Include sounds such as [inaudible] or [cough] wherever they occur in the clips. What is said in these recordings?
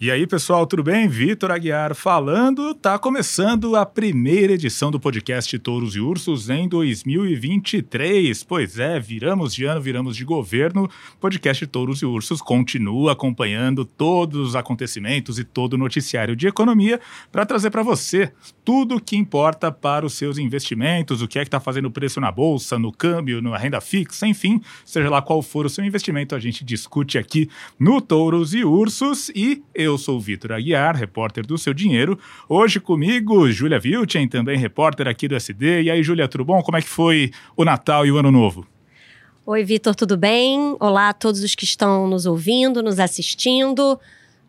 E aí, pessoal, tudo bem? Vitor Aguiar falando. Tá começando a primeira edição do podcast Touros e Ursos em 2023. Pois é, viramos de ano, viramos de governo. Podcast Touros e Ursos continua acompanhando todos os acontecimentos e todo o noticiário de economia para trazer para você tudo o que importa para os seus investimentos, o que é que está fazendo preço na bolsa, no câmbio, na renda fixa, enfim, seja lá qual for o seu investimento, a gente discute aqui no Touros e Ursos e eu eu sou o Vitor Aguiar, repórter do Seu Dinheiro. Hoje comigo, Júlia Vilchen, também repórter aqui do SD. E aí, Júlia, tudo bom? Como é que foi o Natal e o Ano Novo? Oi, Vitor, tudo bem? Olá a todos os que estão nos ouvindo, nos assistindo.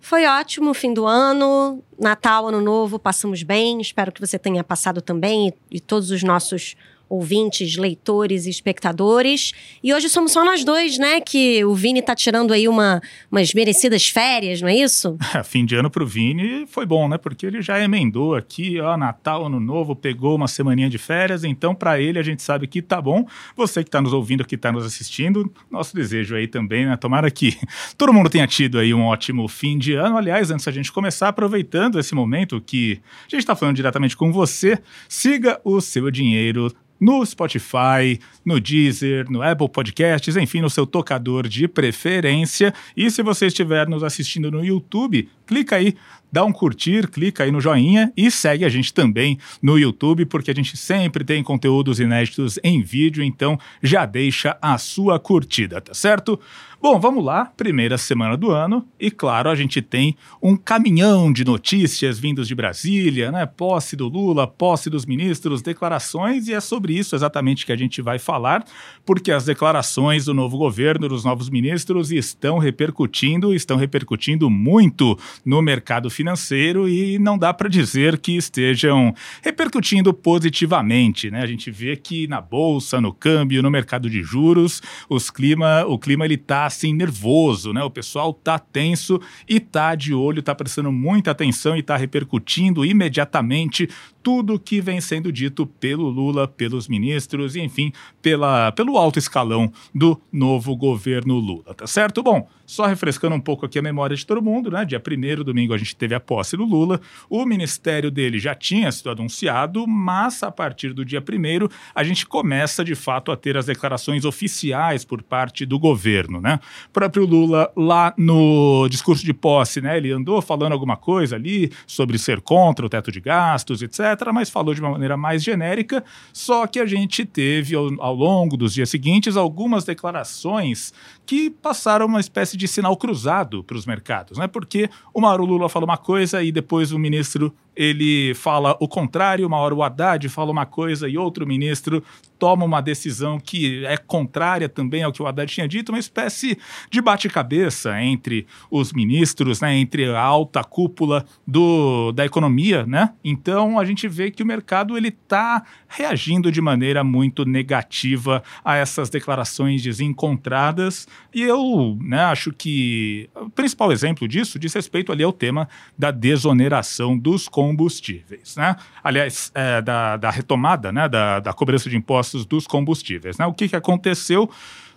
Foi ótimo fim do ano, Natal, Ano Novo, passamos bem. Espero que você tenha passado também e todos os nossos ouvintes, leitores e espectadores. E hoje somos só nós dois, né? Que o Vini tá tirando aí uma, umas merecidas férias, não é isso? [laughs] É, fim de ano pro Vini foi bom, né? Porque ele já emendou aqui, ó, Natal, Ano Novo, pegou uma semaninha de férias, então para ele a gente sabe que tá bom. Você que tá nos ouvindo, que tá nos assistindo, nosso desejo aí também, né? Tomara que todo mundo tenha tido aí um ótimo fim de ano. Aliás, antes da gente começar, aproveitando esse momento que a gente tá falando diretamente com você, siga o seu dinheiro no Spotify, no Deezer, no Apple Podcasts, enfim, no seu tocador de preferência. E se você estiver nos assistindo no YouTube, clica aí, dá um curtir, clica aí no joinha e segue a gente também no YouTube, porque a gente sempre tem conteúdos inéditos em vídeo, então já deixa a sua curtida, tá certo? Bom, vamos lá, primeira semana do ano, e claro, a gente tem um caminhão de notícias vindos de Brasília, né? Posse do Lula, posse dos ministros, declarações, e é sobre isso exatamente que a gente vai falar, porque as declarações do novo governo, dos novos ministros, estão repercutindo, estão repercutindo muito no mercado financeiro e não dá para dizer que estejam repercutindo positivamente, né? A gente vê que na bolsa, no câmbio, no mercado de juros, os clima, o clima ele tá assim nervoso, né? O pessoal tá tenso e tá de olho, tá prestando muita atenção e tá repercutindo imediatamente tudo que vem sendo dito pelo Lula, pelos ministros enfim, pela, pelo alto escalão do novo governo Lula, tá certo? Bom, só refrescando um pouco aqui a memória de todo mundo, né? Dia 1 domingo a gente teve a posse do Lula, o ministério dele já tinha sido anunciado, mas a partir do dia 1 a gente começa de fato a ter as declarações oficiais por parte do governo, né? O próprio Lula, lá no discurso de posse, né? Ele andou falando alguma coisa ali sobre ser contra o teto de gastos, etc mas falou de uma maneira mais genérica. Só que a gente teve, ao, ao longo dos dias seguintes, algumas declarações que passaram uma espécie de sinal cruzado para os mercados, né? Porque o Mauro Lula falou uma coisa e depois o ministro ele fala o contrário, uma hora o Haddad fala uma coisa e outro ministro toma uma decisão que é contrária também ao que o Haddad tinha dito, uma espécie de bate-cabeça entre os ministros, né, entre a alta cúpula do, da economia, né? Então a gente vê que o mercado ele está reagindo de maneira muito negativa a essas declarações desencontradas e eu né, acho que o principal exemplo disso diz respeito ali ao tema da desoneração dos combustíveis, né? Aliás, é, da, da, retomada né, da, da cobrança de impostos dos combustíveis. Né? O que, que aconteceu?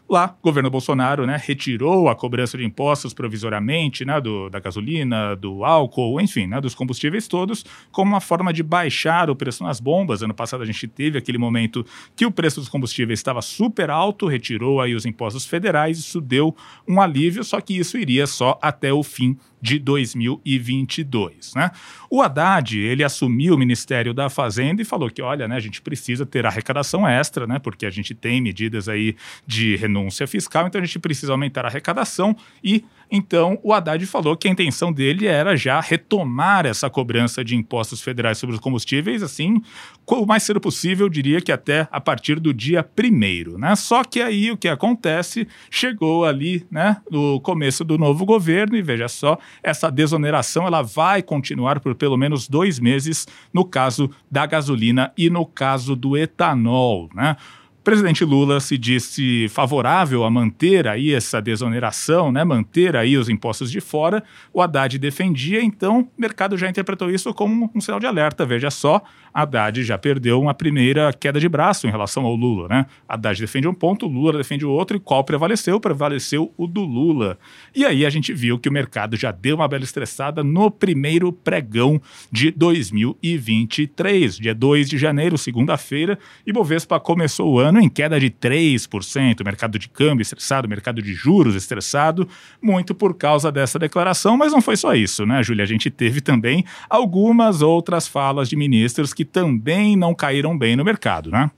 Lá, o governo Bolsonaro né, retirou a cobrança de impostos provisoriamente né, do, da gasolina, do álcool, enfim, né, dos combustíveis todos, como uma forma de baixar o preço nas bombas. Ano passado a gente teve aquele momento que o preço dos combustíveis estava super alto, retirou aí os impostos federais, isso deu um alívio, só que isso iria só até o fim de 2022. Né? O Haddad ele assumiu o Ministério da Fazenda e falou que, olha, né, a gente precisa ter arrecadação extra, né, porque a gente tem medidas aí de renúncia fiscal, então a gente precisa aumentar a arrecadação e então, o Haddad falou que a intenção dele era já retomar essa cobrança de impostos federais sobre os combustíveis, assim, o mais cedo possível, diria que até a partir do dia primeiro, né? Só que aí o que acontece, chegou ali, né, no começo do novo governo e veja só, essa desoneração ela vai continuar por pelo menos dois meses no caso da gasolina e no caso do etanol, né? presidente Lula se disse favorável a manter aí essa desoneração, né, manter aí os impostos de fora. O Haddad defendia, então o mercado já interpretou isso como um sinal de alerta. Veja só, Haddad já perdeu uma primeira queda de braço em relação ao Lula, né? Haddad defende um ponto, Lula defende o outro, e qual prevaleceu? Prevaleceu o do Lula. E aí a gente viu que o mercado já deu uma bela estressada no primeiro pregão de 2023, dia 2 de janeiro, segunda-feira, e Bovespa começou o ano em queda de 3%, mercado de câmbio estressado, mercado de juros estressado, muito por causa dessa declaração, mas não foi só isso, né, Júlia? A gente teve também algumas outras falas de ministros que que também não caíram bem no mercado, né?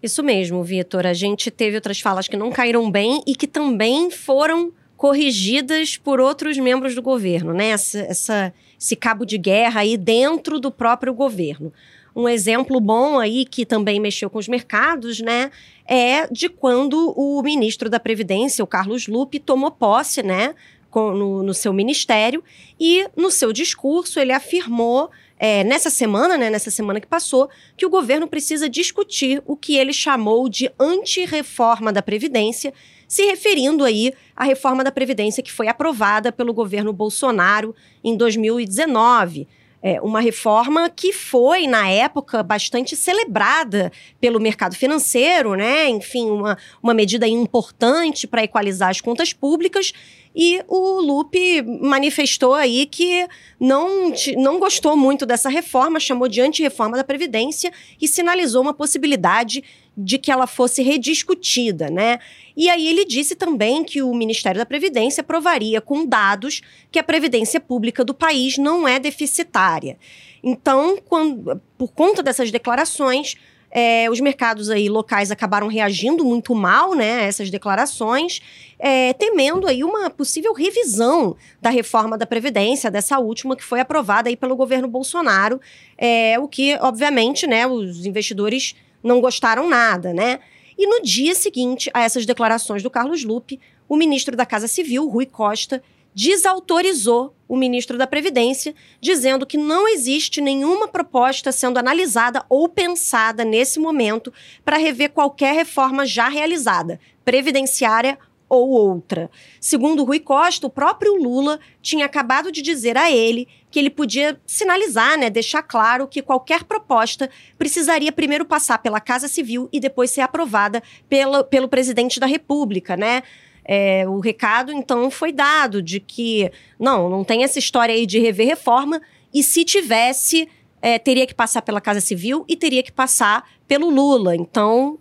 Isso mesmo, Vitor. A gente teve outras falas que não caíram bem e que também foram corrigidas por outros membros do governo, né? Essa, essa, esse cabo de guerra aí dentro do próprio governo. Um exemplo bom aí que também mexeu com os mercados, né, é de quando o ministro da Previdência, o Carlos Lupe, tomou posse, né, com, no, no seu ministério e no seu discurso ele afirmou é, nessa semana, né, nessa semana que passou, que o governo precisa discutir o que ele chamou de anti-reforma da Previdência, se referindo aí à reforma da Previdência que foi aprovada pelo governo Bolsonaro em 2019. É, uma reforma que foi, na época, bastante celebrada pelo mercado financeiro, né? Enfim, uma, uma medida importante para equalizar as contas públicas e o Lupe manifestou aí que não, não gostou muito dessa reforma, chamou de anti-reforma da Previdência e sinalizou uma possibilidade de que ela fosse rediscutida, né? E aí ele disse também que o Ministério da Previdência provaria com dados que a previdência pública do país não é deficitária. Então, quando, por conta dessas declarações, é, os mercados aí locais acabaram reagindo muito mal né, a essas declarações, é, temendo aí uma possível revisão da reforma da Previdência, dessa última que foi aprovada aí pelo governo Bolsonaro, é, o que, obviamente, né, os investidores não gostaram nada, né? E no dia seguinte a essas declarações do Carlos Lupe, o ministro da Casa Civil, Rui Costa, desautorizou o ministro da Previdência, dizendo que não existe nenhuma proposta sendo analisada ou pensada nesse momento para rever qualquer reforma já realizada, previdenciária ou outra. Segundo Rui Costa, o próprio Lula tinha acabado de dizer a ele que ele podia sinalizar, né, deixar claro que qualquer proposta precisaria primeiro passar pela Casa Civil e depois ser aprovada pela, pelo presidente da República, né? É, o recado, então, foi dado de que não, não tem essa história aí de rever reforma, e se tivesse, é, teria que passar pela Casa Civil e teria que passar pelo Lula. Então,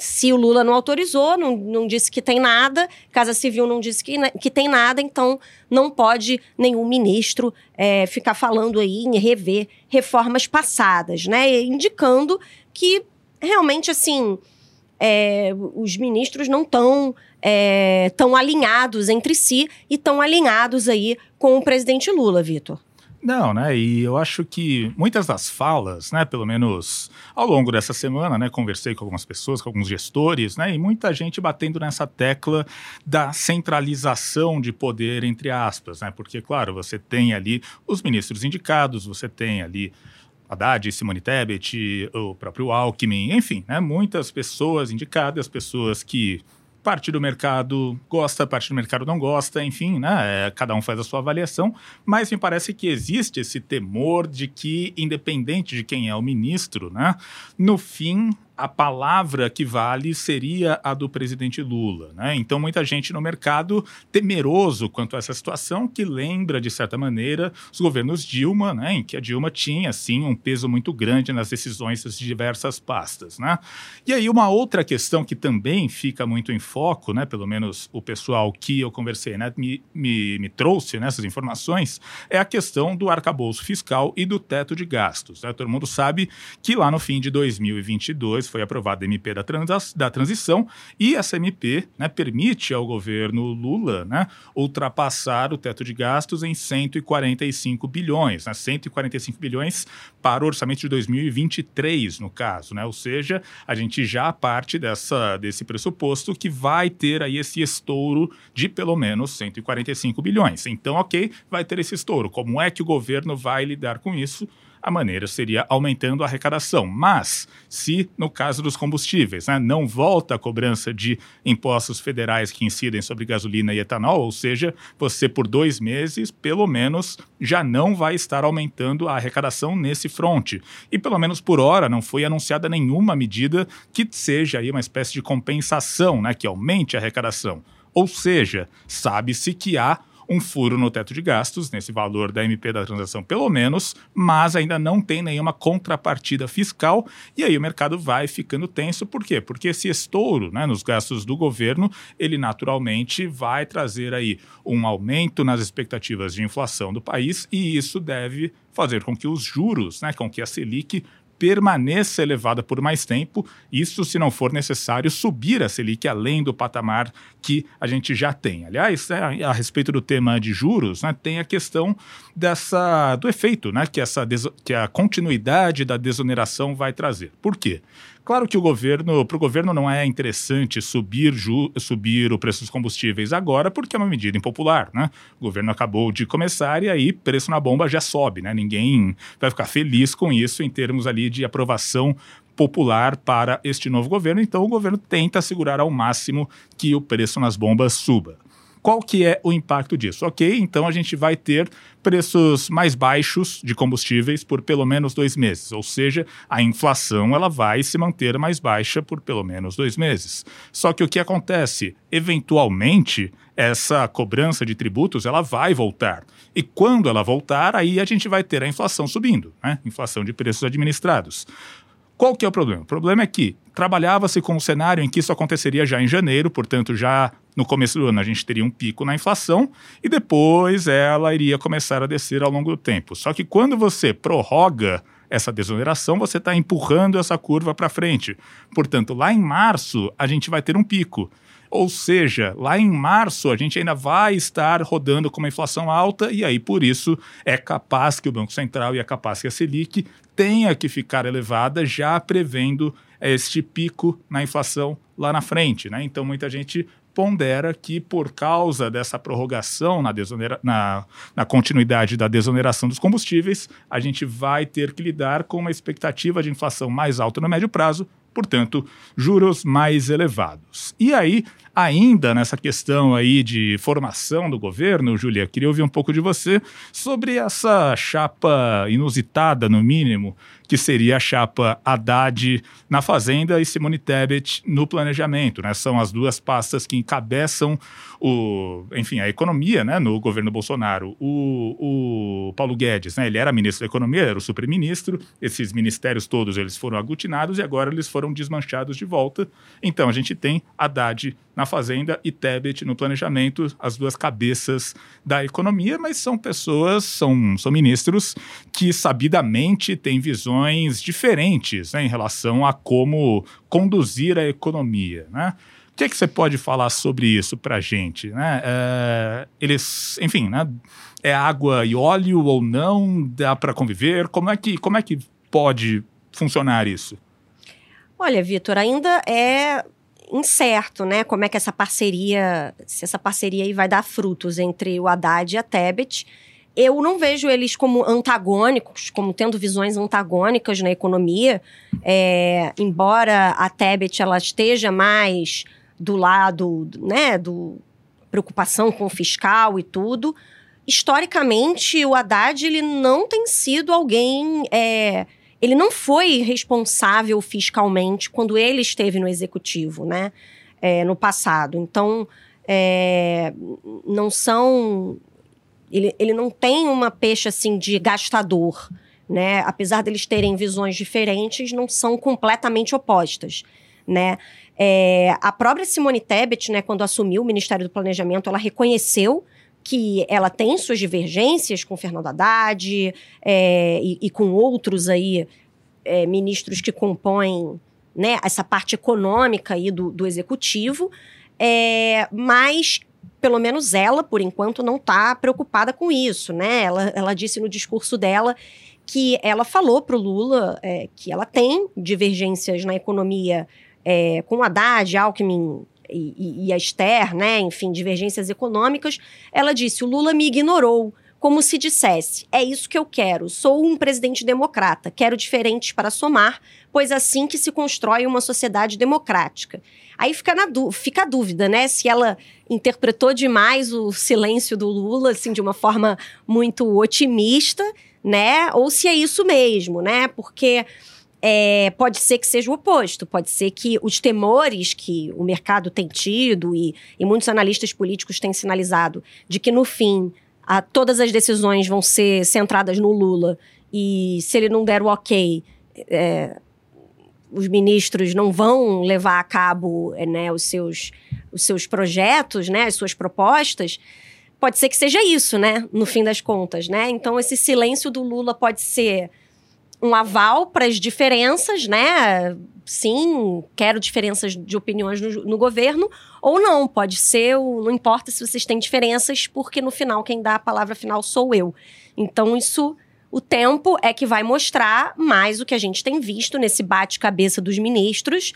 se o Lula não autorizou, não, não disse que tem nada, Casa Civil não disse que, que tem nada, então não pode nenhum ministro é, ficar falando aí em rever reformas passadas, né? Indicando que realmente, assim, é, os ministros não estão é, tão alinhados entre si e tão alinhados aí com o presidente Lula, Vitor. Não, né? E eu acho que muitas das falas, né, pelo menos ao longo dessa semana, né, conversei com algumas pessoas, com alguns gestores, né, e muita gente batendo nessa tecla da centralização de poder entre aspas, né? Porque claro, você tem ali os ministros indicados, você tem ali Haddad, Simone Tebet, o próprio Alckmin, enfim, né, muitas pessoas indicadas, pessoas que parte do mercado gosta, parte do mercado não gosta, enfim, né? É, cada um faz a sua avaliação, mas me parece que existe esse temor de que, independente de quem é o ministro, né, no fim a palavra que vale seria a do presidente Lula. Né? Então, muita gente no mercado temeroso quanto a essa situação, que lembra, de certa maneira, os governos Dilma, né? em que a Dilma tinha, sim, um peso muito grande nas decisões das diversas pastas. Né? E aí, uma outra questão que também fica muito em foco, né? pelo menos o pessoal que eu conversei né? me, me, me trouxe nessas informações, é a questão do arcabouço fiscal e do teto de gastos. Né? Todo mundo sabe que lá no fim de 2022 foi aprovada a MP da, trans, da transição e essa MP né, permite ao governo Lula né, ultrapassar o teto de gastos em 145 bilhões, né, 145 bilhões para o orçamento de 2023, no caso, né, ou seja, a gente já parte dessa, desse pressuposto que vai ter aí esse estouro de pelo menos 145 bilhões. Então, ok, vai ter esse estouro. Como é que o governo vai lidar com isso? A maneira seria aumentando a arrecadação. Mas, se no caso dos combustíveis, né, não volta a cobrança de impostos federais que incidem sobre gasolina e etanol, ou seja, você por dois meses, pelo menos, já não vai estar aumentando a arrecadação nesse fronte. E pelo menos por hora não foi anunciada nenhuma medida que seja aí uma espécie de compensação, né, que aumente a arrecadação. Ou seja, sabe-se que há um furo no teto de gastos, nesse valor da MP da transação pelo menos, mas ainda não tem nenhuma contrapartida fiscal, e aí o mercado vai ficando tenso. Por quê? Porque esse estouro né, nos gastos do governo, ele naturalmente vai trazer aí um aumento nas expectativas de inflação do país, e isso deve fazer com que os juros, né, com que a Selic permaneça elevada por mais tempo, isso se não for necessário subir a Selic além do patamar que a gente já tem. Aliás, é, a respeito do tema de juros, né, tem a questão dessa do efeito né, que, essa, que a continuidade da desoneração vai trazer. Por quê? Claro que o governo, para o governo não é interessante subir, ju, subir o preço dos combustíveis agora, porque é uma medida impopular, né? O governo acabou de começar e aí preço na bomba já sobe, né? Ninguém vai ficar feliz com isso em termos ali de aprovação popular para este novo governo. Então o governo tenta segurar ao máximo que o preço nas bombas suba. Qual que é o impacto disso? Ok, então a gente vai ter preços mais baixos de combustíveis por pelo menos dois meses, ou seja, a inflação ela vai se manter mais baixa por pelo menos dois meses. Só que o que acontece? Eventualmente, essa cobrança de tributos ela vai voltar. E quando ela voltar, aí a gente vai ter a inflação subindo, né? Inflação de preços administrados. Qual que é o problema? O problema é que trabalhava-se com um cenário em que isso aconteceria já em janeiro, portanto, já no começo do ano a gente teria um pico na inflação e depois ela iria começar a descer ao longo do tempo. Só que quando você prorroga essa desoneração, você está empurrando essa curva para frente. Portanto, lá em março, a gente vai ter um pico. Ou seja, lá em março a gente ainda vai estar rodando com uma inflação alta e aí por isso é capaz que o Banco Central e é capaz que a Selic tenha que ficar elevada já prevendo este pico na inflação lá na frente, né? Então muita gente pondera que, por causa dessa prorrogação na, na, na, continuidade da desoneração dos combustíveis, a gente vai ter que lidar com uma expectativa de inflação mais alta no médio prazo, portanto, juros mais elevados. E aí, ainda nessa questão aí de formação do governo, Julia, queria ouvir um pouco de você sobre essa chapa inusitada, no mínimo, que seria a chapa Haddad na Fazenda e Simone Tebet no planejamento. Né? São as duas pastas que encabeçam o, enfim, a economia né, no governo Bolsonaro. O, o Paulo Guedes, né, ele era ministro da Economia, era o super-ministro, esses ministérios todos eles foram aglutinados e agora eles foram desmanchados de volta. Então a gente tem Haddad na Fazenda e Tebet no planejamento, as duas cabeças da economia, mas são pessoas, são, são ministros que sabidamente têm visões visões diferentes né, em relação a como conduzir a economia. Né? O que, é que você pode falar sobre isso para a gente? Né? É, eles, enfim, né, é água e óleo ou não? Dá para conviver? Como é, que, como é que pode funcionar isso? Olha, Vitor, ainda é incerto, né? Como é que essa parceria, se essa parceria aí vai dar frutos entre o Haddad e a Tebet eu não vejo eles como antagônicos, como tendo visões antagônicas na economia, é, embora a Tebet ela esteja mais do lado, né, do preocupação com o fiscal e tudo. Historicamente, o Haddad ele não tem sido alguém, é, ele não foi responsável fiscalmente quando ele esteve no executivo, né, é, no passado. Então, é, não são ele, ele não tem uma peixe assim de gastador, né? Apesar deles terem visões diferentes, não são completamente opostas, né? É, a própria Simone Tebet, né, quando assumiu o Ministério do Planejamento, ela reconheceu que ela tem suas divergências com Fernando Haddad é, e, e, com outros aí é, ministros que compõem né, essa parte econômica aí do, do executivo, é, mas pelo menos ela, por enquanto, não está preocupada com isso, né? Ela, ela disse no discurso dela que ela falou para o Lula é, que ela tem divergências na economia é, com Haddad, Alckmin e, e, e a Esther, né? Enfim, divergências econômicas. Ela disse: o Lula me ignorou como se dissesse: é isso que eu quero, sou um presidente democrata, quero diferentes para somar, pois assim que se constrói uma sociedade democrática. Aí fica, na fica a dúvida, né? Se ela interpretou demais o silêncio do Lula, assim, de uma forma muito otimista, né? Ou se é isso mesmo, né? Porque é, pode ser que seja o oposto, pode ser que os temores que o mercado tem tido e, e muitos analistas políticos têm sinalizado de que no fim a, todas as decisões vão ser centradas no Lula e se ele não der o ok, é, os ministros não vão levar a cabo né, os, seus, os seus projetos, né, as suas propostas, pode ser que seja isso, né, no fim das contas, né? Então esse silêncio do Lula pode ser um aval para as diferenças, né? Sim, quero diferenças de opiniões no, no, governo, ou não, pode ser, não importa se vocês têm diferenças, porque no final quem dá a palavra final sou eu. Então, isso, o tempo é que vai mostrar mais o que a gente tem visto nesse bate-cabeça dos ministros,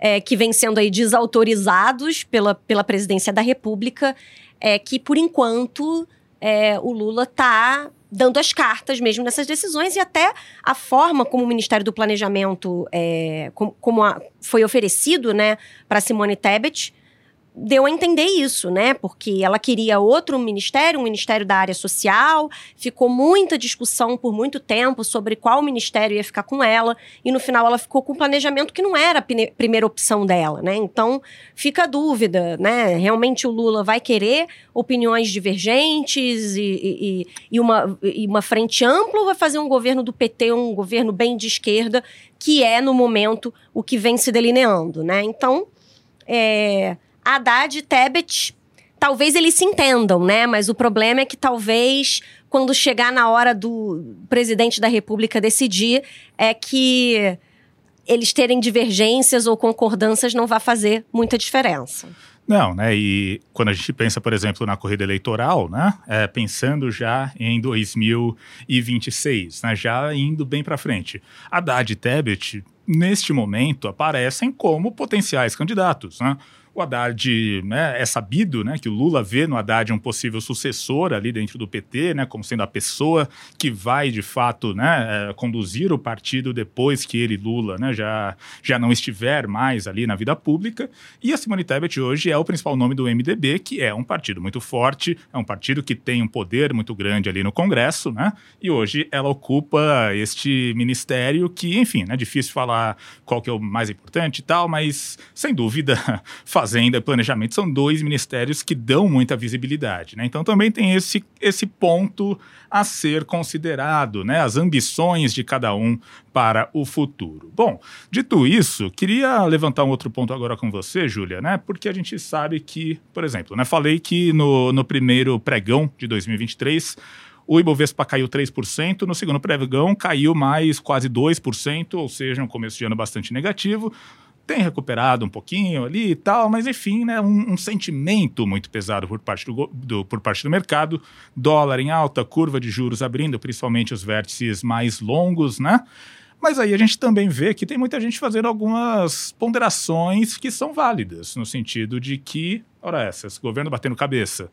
é, que vem sendo aí desautorizados pela, pela presidência da República, é que, por enquanto, é, o Lula está dando as cartas mesmo nessas decisões e até a forma como o Ministério do Planejamento é, como, como a, foi oferecido né, para Simone Tebet deu a entender isso, né? Porque ela queria outro ministério, um ministério da área social. Ficou muita discussão por muito tempo sobre qual ministério ia ficar com ela. E no final ela ficou com um planejamento que não era a primeira opção dela, né? Então fica a dúvida, né? Realmente o Lula vai querer opiniões divergentes e, e, e, uma, e uma frente ampla ou vai fazer um governo do PT, um governo bem de esquerda, que é, no momento, o que vem se delineando, né? Então. É, Haddad e Tebet, talvez eles se entendam, né? Mas o problema é que talvez quando chegar na hora do presidente da República decidir, é que eles terem divergências ou concordâncias não vai fazer muita diferença. Não, né? E quando a gente pensa, por exemplo, na corrida eleitoral, né? É, pensando já em 2026, né? Já indo bem para frente. Haddad e Tebet, neste momento, aparecem como potenciais candidatos, né? O Haddad né, é sabido né, que o Lula vê no Haddad um possível sucessor ali dentro do PT, né, como sendo a pessoa que vai, de fato, né, é, conduzir o partido depois que ele, Lula, né, já, já não estiver mais ali na vida pública. E a Simone Tebet hoje é o principal nome do MDB, que é um partido muito forte, é um partido que tem um poder muito grande ali no Congresso, né? E hoje ela ocupa este ministério que, enfim, é né, difícil falar qual que é o mais importante e tal, mas sem dúvida faz [laughs] Fazenda e Planejamento são dois ministérios que dão muita visibilidade. Né? Então também tem esse, esse ponto a ser considerado, né? as ambições de cada um para o futuro. Bom, dito isso, queria levantar um outro ponto agora com você, Júlia, né? porque a gente sabe que, por exemplo, né? falei que no, no primeiro pregão de 2023 o Ibovespa caiu 3%, no segundo pregão caiu mais quase 2%, ou seja, um começo de ano bastante negativo tem recuperado um pouquinho ali e tal, mas enfim, né, um, um sentimento muito pesado por parte do, do, por parte do mercado. Dólar em alta, curva de juros abrindo, principalmente os vértices mais longos, né? Mas aí a gente também vê que tem muita gente fazendo algumas ponderações que são válidas, no sentido de que, ora essa, esse governo batendo cabeça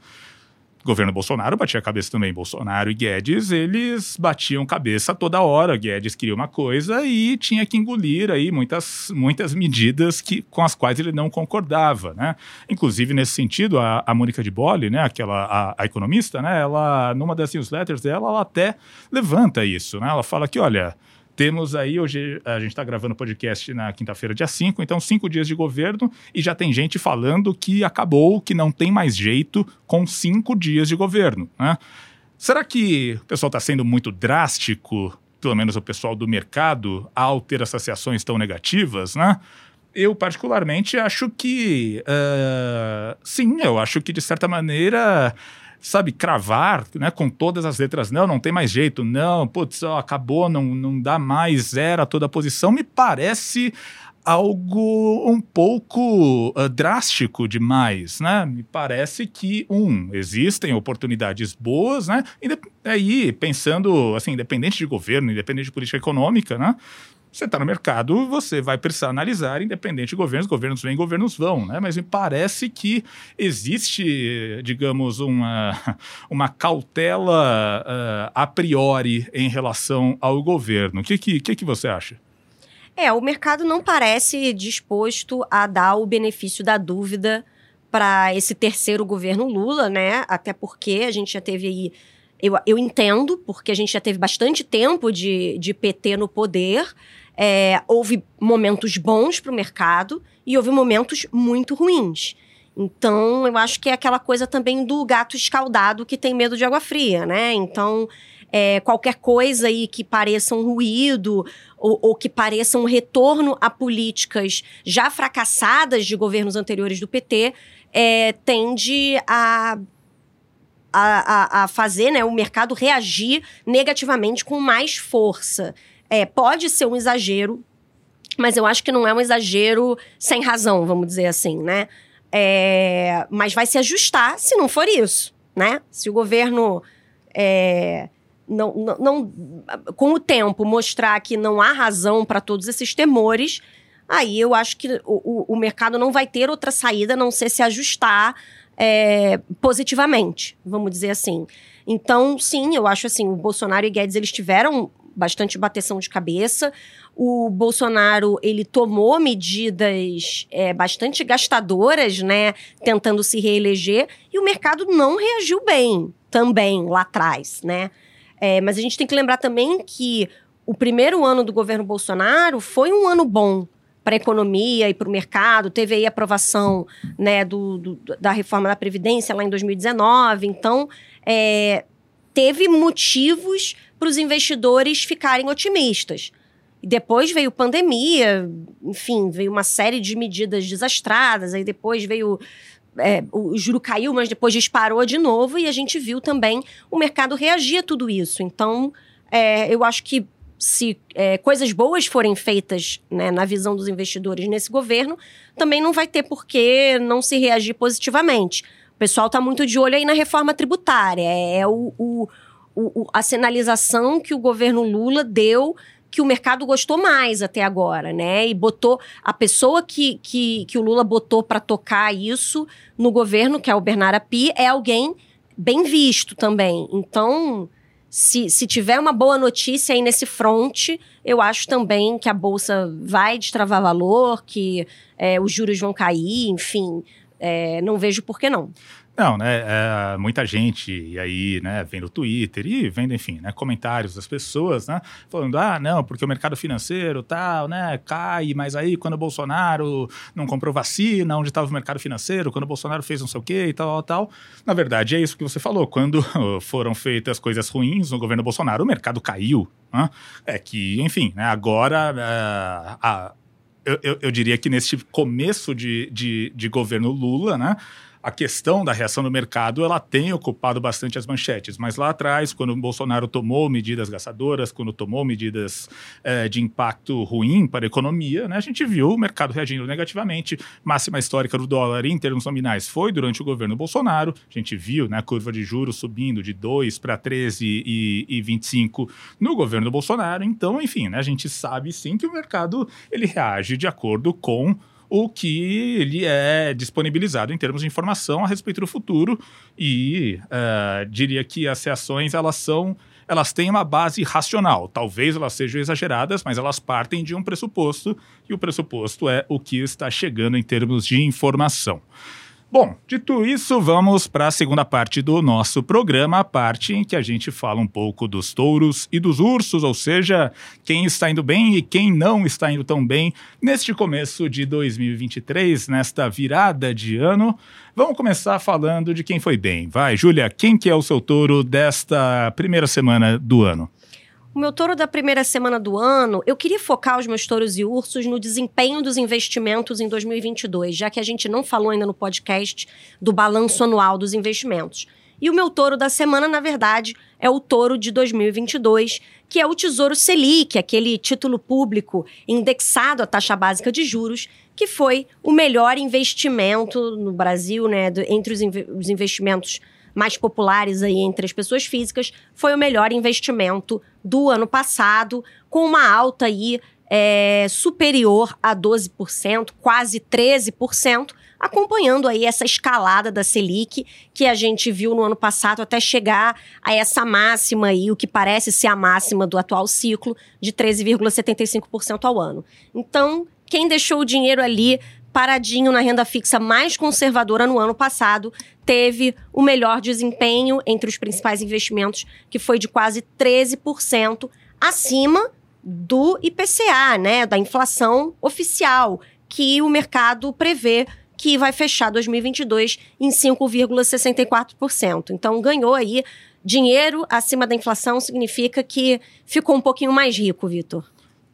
governo Bolsonaro batia cabeça também. Bolsonaro e Guedes, eles batiam cabeça toda hora. Guedes queria uma coisa e tinha que engolir aí muitas, muitas medidas que, com as quais ele não concordava, né? Inclusive, nesse sentido, a, a Mônica de Bolle, né, aquela, a, a, economista, né, ela, numa das newsletters dela, ela até levanta isso, né? Ela fala que, olha, temos aí, hoje a gente está gravando o podcast na quinta-feira, dia 5, então cinco dias de governo e já tem gente falando que acabou, que não tem mais jeito com cinco dias de governo. Né? Será que o pessoal está sendo muito drástico, pelo menos o pessoal do mercado, ao ter essas ações tão negativas, né? Eu, particularmente, acho que. Uh, sim, eu acho que, de certa maneira sabe, cravar, né, com todas as letras, não, não tem mais jeito, não, putz, ó, acabou, não, não dá mais, era toda a posição, me parece algo um pouco uh, drástico demais, né? Me parece que, um, existem oportunidades boas, né? E aí, pensando, assim, independente de governo, independente de política econômica, né? Você está no mercado, você vai precisar analisar, independente de governos, governos vêm, governos vão, né? Mas me parece que existe, digamos, uma, [laughs] uma cautela uh, a priori em relação ao governo. O que, que, que, você acha? É, o mercado não parece disposto a dar o benefício da dúvida para esse terceiro governo Lula, né? Até porque a gente já teve aí. Eu, eu entendo, porque a gente já teve bastante tempo de, de PT no poder. É, houve momentos bons para o mercado e houve momentos muito ruins. Então, eu acho que é aquela coisa também do gato escaldado que tem medo de água fria, né? Então, é, qualquer coisa aí que pareça um ruído ou, ou, que pareça um retorno a políticas já fracassadas de governos anteriores do PT é, tende a a, a, fazer né, o mercado reagir negativamente com mais força. É, pode ser um exagero, mas eu acho que não é um exagero sem razão, vamos dizer assim, né? É, mas vai se ajustar se não for isso, né? Se o governo é, não, não, não, com o tempo mostrar que não há razão para todos esses temores, aí eu acho que o, o, mercado não vai ter outra saída a não ser se ajustar é, positivamente, vamos dizer assim. Então, sim, eu acho assim, o Bolsonaro e Guedes eles tiveram bastante bateção de cabeça. O Bolsonaro ele tomou medidas é, bastante gastadoras, né, tentando se reeleger, e o mercado não reagiu bem também lá atrás, né? É, mas a gente tem que lembrar também que o primeiro ano do governo Bolsonaro foi um ano bom para a economia e para o mercado. Teve aí a aprovação né, do, do, da reforma da Previdência lá em 2019. Então, é, teve motivos para os investidores ficarem otimistas. Depois veio pandemia, enfim, veio uma série de medidas desastradas, aí depois veio. É, o juro caiu, mas depois disparou de novo, e a gente viu também o mercado reagir a tudo isso. Então, é, eu acho que se é, coisas boas forem feitas né, na visão dos investidores nesse governo, também não vai ter por que não se reagir positivamente. O pessoal está muito de olho aí na reforma tributária. É, é o, o, o, a sinalização que o governo Lula deu que o mercado gostou mais até agora, né? E botou a pessoa que, que, que o Lula botou para tocar isso no governo, que é o Bernardo Api, é alguém bem visto também. Então, se, se tiver uma boa notícia aí nesse front, eu acho também que a bolsa vai destravar valor, que é, os juros vão cair, enfim. É, não vejo por que não. Não, né? É, muita gente e aí, né, vendo o Twitter e vendo, enfim, né, comentários das pessoas, né, falando, ah, não, porque o mercado financeiro tal, né, cai, mas aí quando o Bolsonaro não comprou vacina, onde estava o mercado financeiro, quando o Bolsonaro fez não sei o quê e tal, tal. Na verdade, é isso que você falou. Quando [laughs] foram feitas coisas ruins no governo Bolsonaro, o mercado caiu. Né? É que, enfim, né, agora é, a, eu, eu, eu, diria que nesse começo de, de, de governo Lula, né? A questão da reação do mercado ela tem ocupado bastante as manchetes. Mas lá atrás, quando o Bolsonaro tomou medidas gastadoras, quando tomou medidas é, de impacto ruim para a economia, né, a gente viu o mercado reagindo negativamente. Máxima histórica do dólar em termos nominais foi durante o governo Bolsonaro. A gente viu né, a curva de juros subindo de 2 para 13 e, e 25 no governo Bolsonaro. Então, enfim, né, a gente sabe sim que o mercado ele reage de acordo com o que ele é disponibilizado em termos de informação a respeito do futuro e uh, diria que as reações elas são elas têm uma base racional. Talvez elas sejam exageradas, mas elas partem de um pressuposto e o pressuposto é o que está chegando em termos de informação. Bom, dito isso, vamos para a segunda parte do nosso programa, a parte em que a gente fala um pouco dos touros e dos ursos, ou seja, quem está indo bem e quem não está indo tão bem neste começo de 2023, nesta virada de ano. Vamos começar falando de quem foi bem. Vai, Júlia, quem que é o seu touro desta primeira semana do ano? O meu touro da primeira semana do ano, eu queria focar os meus touros e ursos no desempenho dos investimentos em 2022, já que a gente não falou ainda no podcast do balanço anual dos investimentos. E o meu touro da semana, na verdade, é o touro de 2022, que é o Tesouro Selic, aquele título público indexado à taxa básica de juros, que foi o melhor investimento no Brasil, né, entre os, os investimentos mais populares aí entre as pessoas físicas, foi o melhor investimento do ano passado, com uma alta aí é, superior a 12%, quase 13%, acompanhando aí essa escalada da Selic que a gente viu no ano passado até chegar a essa máxima aí, o que parece ser a máxima do atual ciclo de 13,75% ao ano. Então, quem deixou o dinheiro ali paradinho na renda fixa mais conservadora no ano passado, teve o melhor desempenho entre os principais investimentos, que foi de quase 13% acima do IPCA, né, da inflação oficial, que o mercado prevê que vai fechar 2022 em 5,64%. Então ganhou aí dinheiro acima da inflação significa que ficou um pouquinho mais rico, Vitor.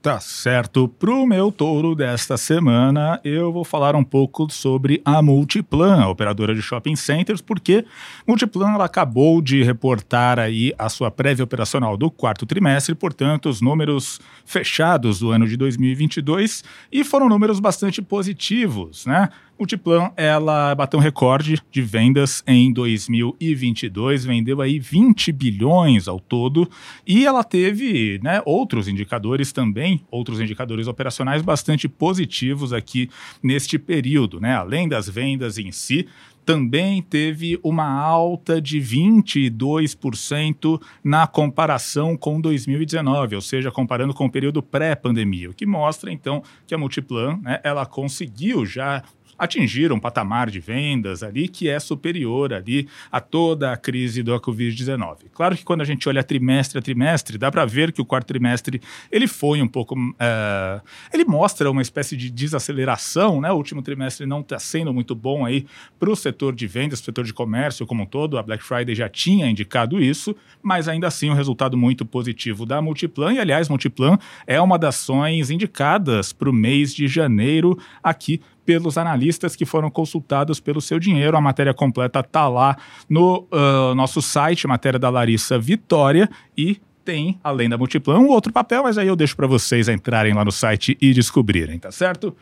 Tá certo. Pro meu touro desta semana, eu vou falar um pouco sobre a Multiplan, a operadora de shopping centers, porque Multiplan ela acabou de reportar aí a sua prévia operacional do quarto trimestre, portanto, os números fechados do ano de 2022 e foram números bastante positivos, né? Multiplan, ela bateu um recorde de vendas em 2022, vendeu aí 20 bilhões ao todo, e ela teve né, outros indicadores também, outros indicadores operacionais bastante positivos aqui neste período, né? Além das vendas em si, também teve uma alta de 22% na comparação com 2019, ou seja, comparando com o período pré-pandemia, o que mostra então que a Multiplan, né, ela conseguiu já atingiram um patamar de vendas ali que é superior ali a toda a crise da Covid-19. Claro que quando a gente olha trimestre a trimestre, dá para ver que o quarto trimestre ele foi um pouco, uh, ele mostra uma espécie de desaceleração, né? O último trimestre não está sendo muito bom aí para o setor de vendas, setor de comércio como um todo. A Black Friday já tinha indicado isso, mas ainda assim um resultado muito positivo da Multiplan. E aliás, Multiplan é uma das ações indicadas para o mês de janeiro aqui pelos analistas que foram consultados pelo seu dinheiro. A matéria completa está lá no uh, nosso site, matéria da Larissa Vitória, e tem, além da Multiplan, um outro papel, mas aí eu deixo para vocês entrarem lá no site e descobrirem, tá certo?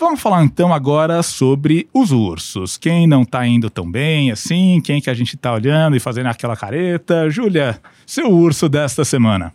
Vamos falar então agora sobre os ursos. Quem não está indo tão bem assim, quem que a gente está olhando e fazendo aquela careta. Júlia, seu urso desta semana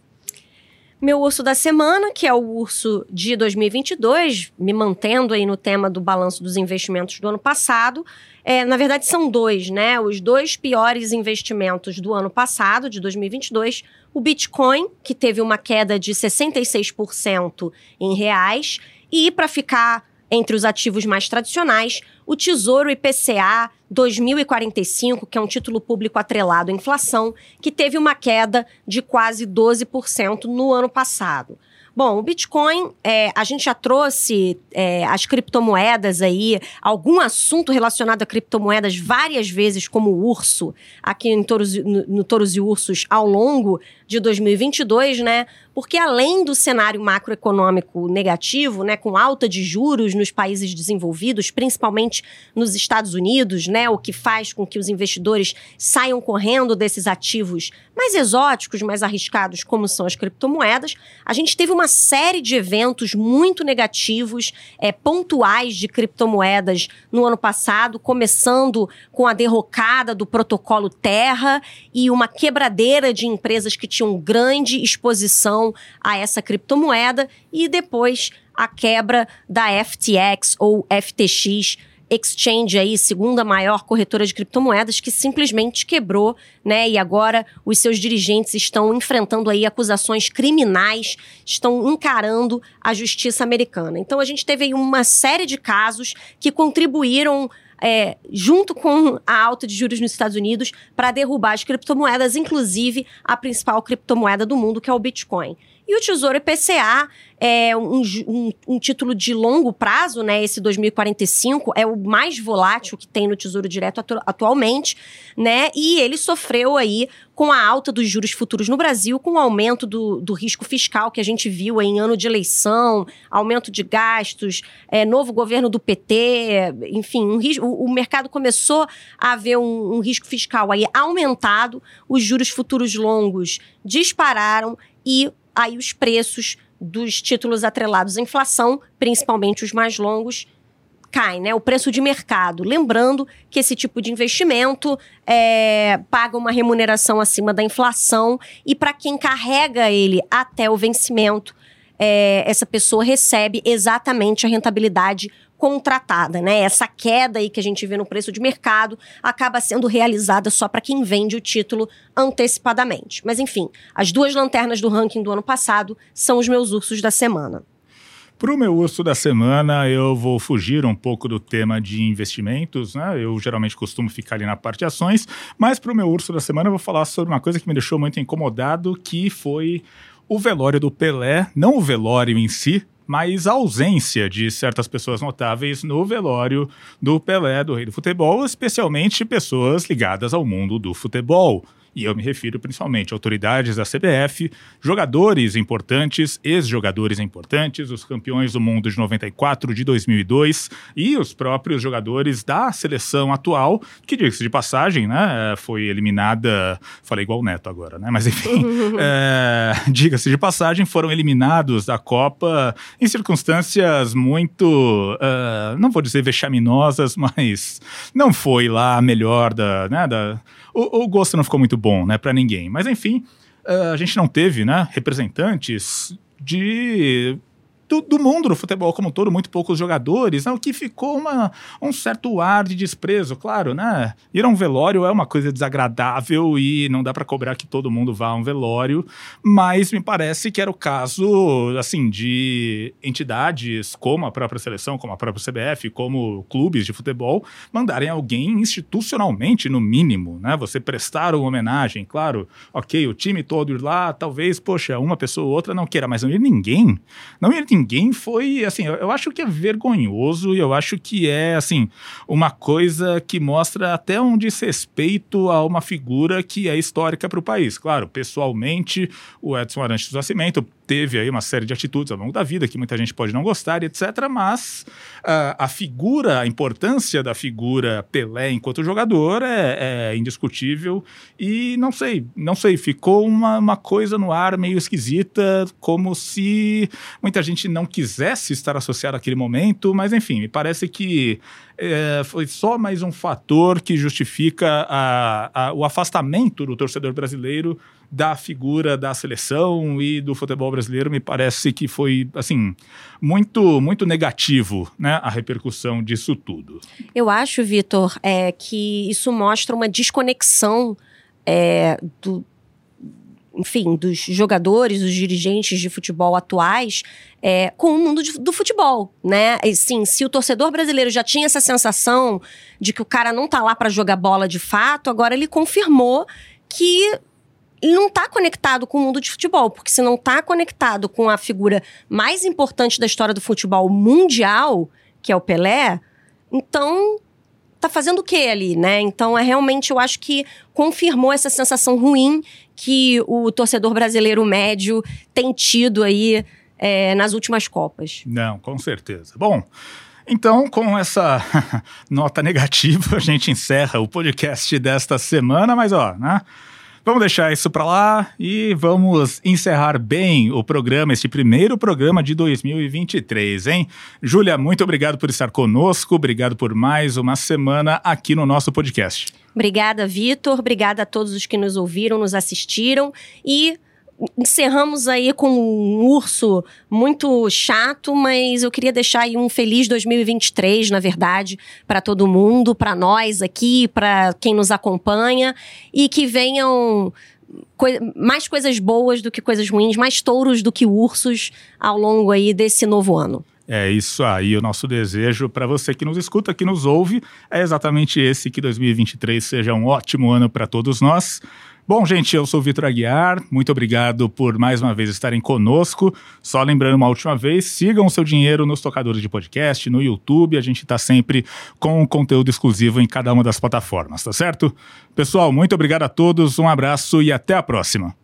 meu urso da semana, que é o urso de 2022, me mantendo aí no tema do balanço dos investimentos do ano passado. É, na verdade, são dois, né? Os dois piores investimentos do ano passado, de 2022. O Bitcoin, que teve uma queda de 66% em reais. E para ficar entre os ativos mais tradicionais, o Tesouro IPCA 2045, que é um título público atrelado à inflação, que teve uma queda de quase 12% no ano passado. Bom, o Bitcoin, é, a gente já trouxe é, as criptomoedas aí, algum assunto relacionado a criptomoedas várias vezes, como o urso, aqui em Touros, no, no Touros e Ursos, ao longo de 2022, né? Porque além do cenário macroeconômico negativo, né, com alta de juros nos países desenvolvidos, principalmente nos Estados Unidos, né, o que faz com que os investidores saiam correndo desses ativos mais exóticos, mais arriscados, como são as criptomoedas, a gente teve uma série de eventos muito negativos, é, pontuais de criptomoedas no ano passado, começando com a derrocada do protocolo Terra e uma quebradeira de empresas que tinham grande exposição a essa criptomoeda e depois a quebra da FTX ou FTX exchange aí, segunda maior corretora de criptomoedas, que simplesmente quebrou, né? E agora os seus dirigentes estão enfrentando aí acusações criminais, estão encarando a justiça americana. Então a gente teve aí uma série de casos que contribuíram é, junto com a alta de juros nos Estados Unidos, para derrubar as criptomoedas, inclusive a principal criptomoeda do mundo, que é o Bitcoin. E o Tesouro IPCA é um, um, um, título de longo prazo, né? Esse 2045 é o mais volátil que tem no Tesouro Direto atu atualmente, né? E ele sofreu aí com a alta dos juros futuros no Brasil, com o aumento do, do risco fiscal que a gente viu em ano de eleição, aumento de gastos, é, novo governo do PT, enfim, um risco, o, o, mercado começou a ver um, um risco fiscal aí aumentado, os juros futuros longos dispararam e aí os preços dos títulos atrelados à inflação, principalmente os mais longos, caem, né? O preço de mercado. Lembrando que esse tipo de investimento é, paga uma remuneração acima da inflação e para quem carrega ele até o vencimento, é, essa pessoa recebe exatamente a rentabilidade contratada, né? Essa queda aí que a gente vê no preço de mercado acaba sendo realizada só para quem vende o título antecipadamente. Mas enfim, as duas lanternas do ranking do ano passado são os meus ursos da semana. Para o meu urso da semana, eu vou fugir um pouco do tema de investimentos, né? Eu geralmente costumo ficar ali na parte de ações, mas para o meu urso da semana, eu vou falar sobre uma coisa que me deixou muito incomodado, que foi o velório do Pelé, não o velório em si, mas a ausência de certas pessoas notáveis no velório do Pelé, do rei do futebol, especialmente pessoas ligadas ao mundo do futebol e eu me refiro principalmente a autoridades da CBF, jogadores importantes, ex-jogadores importantes, os campeões do mundo de 94, de 2002 e os próprios jogadores da seleção atual, que, diga-se de passagem, né, foi eliminada, falei igual o Neto agora, né, mas enfim, é, [laughs] diga-se de passagem, foram eliminados da Copa em circunstâncias muito, uh, não vou dizer vexaminosas, [laughs] mas não foi lá a melhor da, né, da o, o gosto não ficou muito bom, né, para ninguém. Mas enfim, uh, a gente não teve, né, representantes de do, do, mundo do futebol como um todo, muito poucos jogadores, né? o que ficou uma, um certo ar de desprezo, claro, né? Ir a um velório é uma coisa desagradável e não dá para cobrar que todo mundo vá a um velório, mas me parece que era o caso, assim, de entidades como a própria seleção, como a própria CBF, como clubes de futebol, mandarem alguém institucionalmente, no mínimo, né? Você prestar uma homenagem, claro, ok, o time todo ir lá, talvez, poxa, uma pessoa ou outra não queira, mas não ir ninguém, não ir ninguém foi, assim, eu, eu acho que é vergonhoso e eu acho que é, assim, uma coisa que mostra até um desrespeito a uma figura que é histórica para o país. Claro, pessoalmente, o Edson Arantes do Nascimento teve aí uma série de atitudes ao longo da vida que muita gente pode não gostar, etc. Mas uh, a figura, a importância da figura Pelé enquanto jogador é, é, indiscutível e não sei, não sei, ficou uma, uma coisa no ar meio esquisita, como se muita gente não quisesse estar associado àquele momento, mas enfim, me parece que é, foi só mais um fator que justifica a, a, o afastamento do torcedor brasileiro da figura da seleção e do futebol brasileiro. Me parece que foi assim muito muito negativo, né, a repercussão disso tudo. Eu acho, Vitor, é, que isso mostra uma desconexão é, do, enfim, dos jogadores, dos dirigentes de futebol atuais é, com o mundo de, do futebol, né? E, sim, se o torcedor brasileiro já tinha essa sensação de que o cara não tá lá para jogar bola de fato, agora ele confirmou que não está conectado com o mundo de futebol, porque se não está conectado com a figura mais importante da história do futebol mundial, que é o Pelé, então tá fazendo o que ali, né? Então é realmente, eu acho que confirmou essa sensação ruim que o torcedor brasileiro médio tem tido aí é, nas últimas Copas. Não, com certeza. Bom. Então, com essa [laughs] nota negativa, a gente encerra o podcast desta semana, mas ó, né? Vamos deixar isso para lá e vamos encerrar bem o programa, este primeiro programa de 2023, hein? Júlia, muito obrigado por estar conosco, obrigado por mais uma semana aqui no nosso podcast. Obrigada, Vitor, obrigada a todos os que nos ouviram, nos assistiram e encerramos aí com um urso muito chato, mas eu queria deixar aí um feliz 2023, na verdade, para todo mundo, para nós aqui, para quem nos acompanha e que venham mais coisas boas do que coisas ruins, mais touros do que ursos ao longo aí desse novo ano. É isso aí, o nosso desejo para você que nos escuta, que nos ouve, é exatamente esse que 2023 seja um ótimo ano para todos nós. Bom, gente, eu sou o Vitor Aguiar. Muito obrigado por mais uma vez estarem conosco. Só lembrando uma última vez, sigam o seu dinheiro nos tocadores de podcast, no YouTube. A gente está sempre com conteúdo exclusivo em cada uma das plataformas, tá certo? Pessoal, muito obrigado a todos, um abraço e até a próxima.